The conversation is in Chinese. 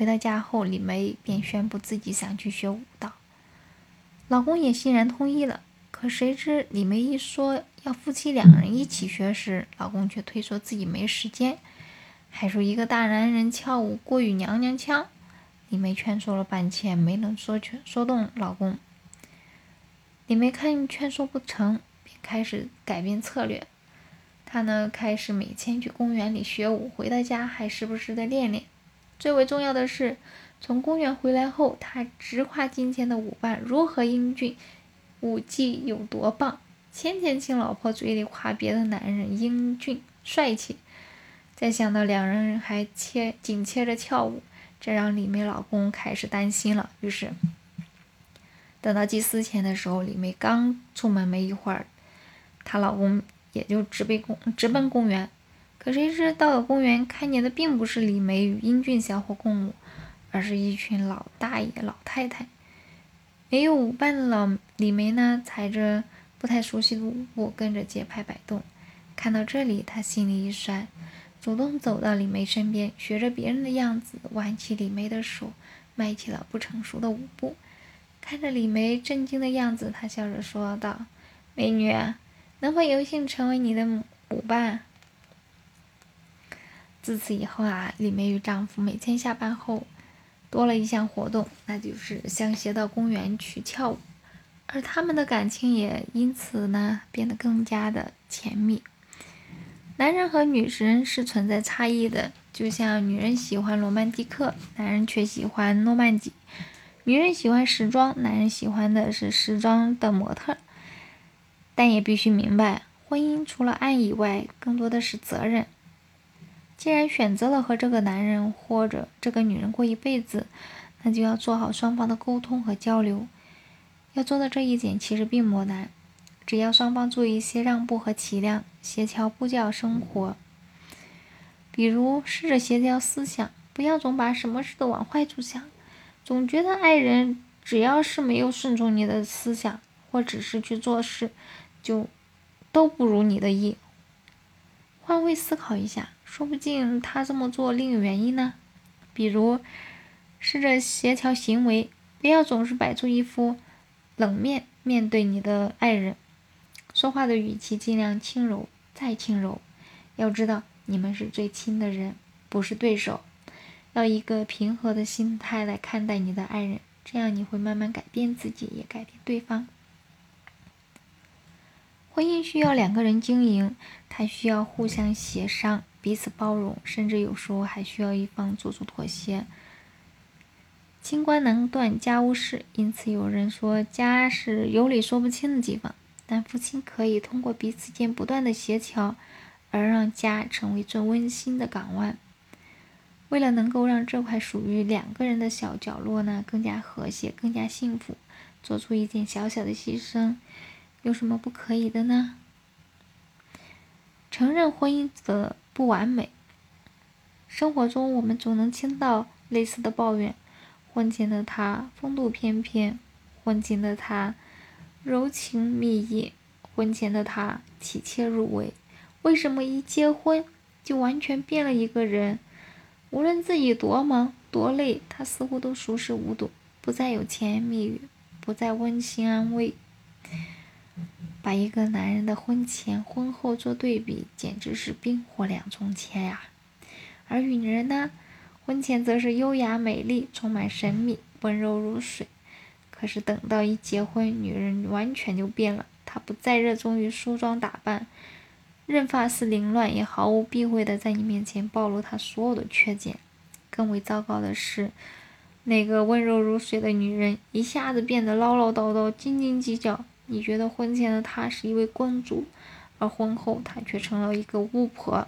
回到家后，李梅便宣布自己想去学舞蹈，老公也欣然同意了。可谁知李梅一说要夫妻两人一起学时，老公却推说自己没时间，还说一个大男人跳舞过于娘娘腔。李梅劝说了半天，没能说劝说动老公。李梅看劝说不成，便开始改变策略。她呢，开始每天去公园里学舞，回到家还时不时的练练。最为重要的是，从公园回来后，他直夸今天的舞伴如何英俊。舞技有多棒，天天听老婆嘴里夸别的男人英俊帅气，再想到两人还切紧切着跳舞，这让李梅老公开始担心了。于是，等到祭司前的时候，李梅刚出门没一会儿，她老公也就直奔公直奔公园。可谁知到了公园，看见的并不是李梅与英俊小伙共舞，而是一群老大爷老太太。没有舞伴的老李梅呢，踩着不太熟悉的舞步，跟着节拍摆动。看到这里，她心里一酸，主动走到李梅身边，学着别人的样子，挽起李梅的手，迈起了不成熟的舞步。看着李梅震惊的样子，她笑着说道：“美女，能否有幸成为你的舞伴？”自此以后啊，李梅与丈夫每天下班后。多了一项活动，那就是相携到公园去跳舞，而他们的感情也因此呢变得更加的甜蜜。男人和女人是存在差异的，就像女人喜欢罗曼蒂克，男人却喜欢诺曼底；女人喜欢时装，男人喜欢的是时装的模特。但也必须明白，婚姻除了爱以外，更多的是责任。既然选择了和这个男人或者这个女人过一辈子，那就要做好双方的沟通和交流。要做到这一点其实并不难，只要双方做一些让步和体谅，协调步调生活。比如试着协调思想，不要总把什么事都往坏处想，总觉得爱人只要是没有顺从你的思想，或只是去做事，就都不如你的意。换位思考一下。说不定他这么做另有原因呢，比如试着协调行为，不要总是摆出一副冷面面对你的爱人，说话的语气尽量轻柔，再轻柔。要知道你们是最亲的人，不是对手。要一个平和的心态来看待你的爱人，这样你会慢慢改变自己，也改变对方。婚姻需要两个人经营，它需要互相协商。彼此包容，甚至有时候还需要一方做出妥协。清官难断家务事，因此有人说家是有理说不清的地方。但夫妻可以通过彼此间不断的协调，而让家成为最温馨的港湾。为了能够让这块属于两个人的小角落呢更加和谐、更加幸福，做出一点小小的牺牲，有什么不可以的呢？承认婚姻的。不完美。生活中，我们总能听到类似的抱怨：婚前的他风度翩翩，婚前的他柔情蜜意，婚前的他体贴入微。为什么一结婚就完全变了一个人？无论自己多忙多累，他似乎都熟视无睹，不再有甜言蜜语，不再温馨安慰。把一个男人的婚前、婚后做对比，简直是冰火两重天呀。而女人呢，婚前则是优雅美丽、充满神秘、温柔如水。可是等到一结婚，女人完全就变了。她不再热衷于梳妆打扮，任发丝凌乱，也毫无避讳的在你面前暴露她所有的缺点。更为糟糕的是，那个温柔如水的女人一下子变得唠唠叨叨、斤斤计较。你觉得婚前的她是一位公主，而婚后她却成了一个巫婆。